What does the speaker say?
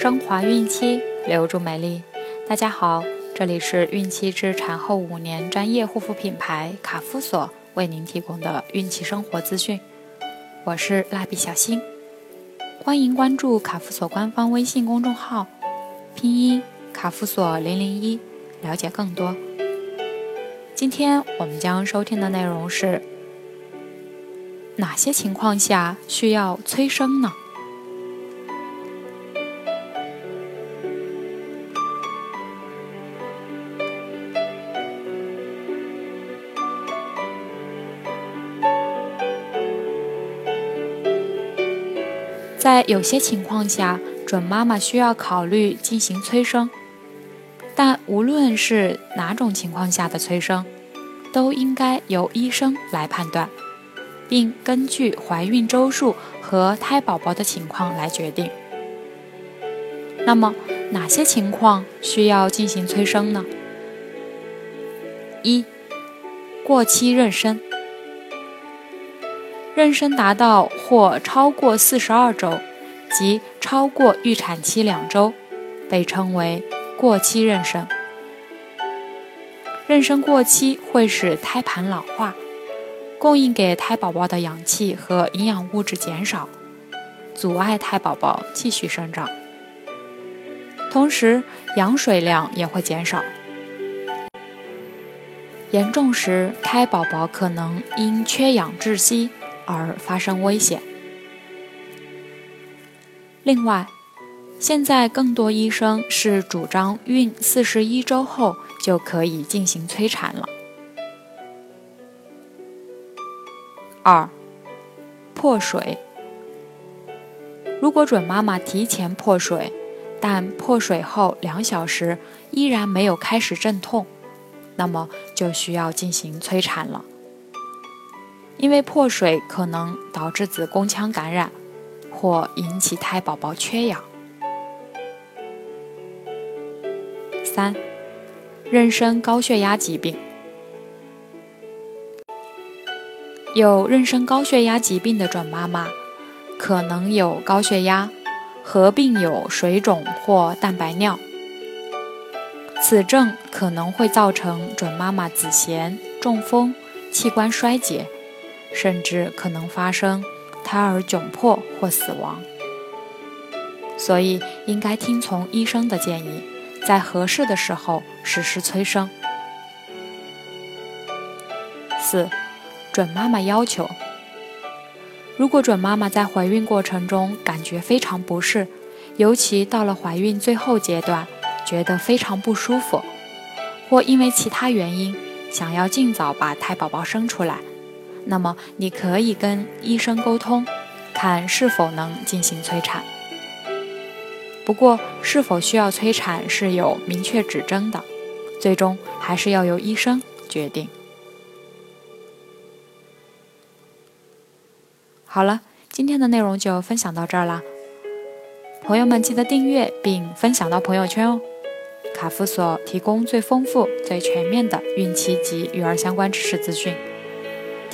升华孕期，留住美丽。大家好，这里是孕期至产后五年专业护肤品牌卡夫索为您提供的孕期生活资讯。我是蜡笔小新，欢迎关注卡夫索官方微信公众号，拼音卡夫索零零一，了解更多。今天我们将收听的内容是：哪些情况下需要催生呢？在有些情况下，准妈妈需要考虑进行催生，但无论是哪种情况下的催生，都应该由医生来判断，并根据怀孕周数和胎宝宝的情况来决定。那么，哪些情况需要进行催生呢？一、过期妊娠。妊娠达到或超过四十二周，即超过预产期两周，被称为过期妊娠。妊娠过期会使胎盘老化，供应给胎宝宝的氧气和营养物质减少，阻碍胎宝宝继续生长。同时，羊水量也会减少。严重时，胎宝宝可能因缺氧窒息。而发生危险。另外，现在更多医生是主张孕四十一周后就可以进行催产了。二，破水。如果准妈妈提前破水，但破水后两小时依然没有开始阵痛，那么就需要进行催产了。因为破水可能导致子宫腔感染，或引起胎宝宝缺氧。三、妊娠高血压疾病。有妊娠高血压疾病的准妈妈，可能有高血压，合并有水肿或蛋白尿。此症可能会造成准妈妈子痫、中风、器官衰竭。甚至可能发生胎儿窘迫或死亡，所以应该听从医生的建议，在合适的时候实施催生。四、准妈妈要求：如果准妈妈在怀孕过程中感觉非常不适，尤其到了怀孕最后阶段，觉得非常不舒服，或因为其他原因想要尽早把胎宝宝生出来。那么你可以跟医生沟通，看是否能进行催产。不过，是否需要催产是有明确指征的，最终还是要由医生决定。好了，今天的内容就分享到这儿啦，朋友们记得订阅并分享到朋友圈哦。卡夫所提供最丰富、最全面的孕期及育儿相关知识资讯。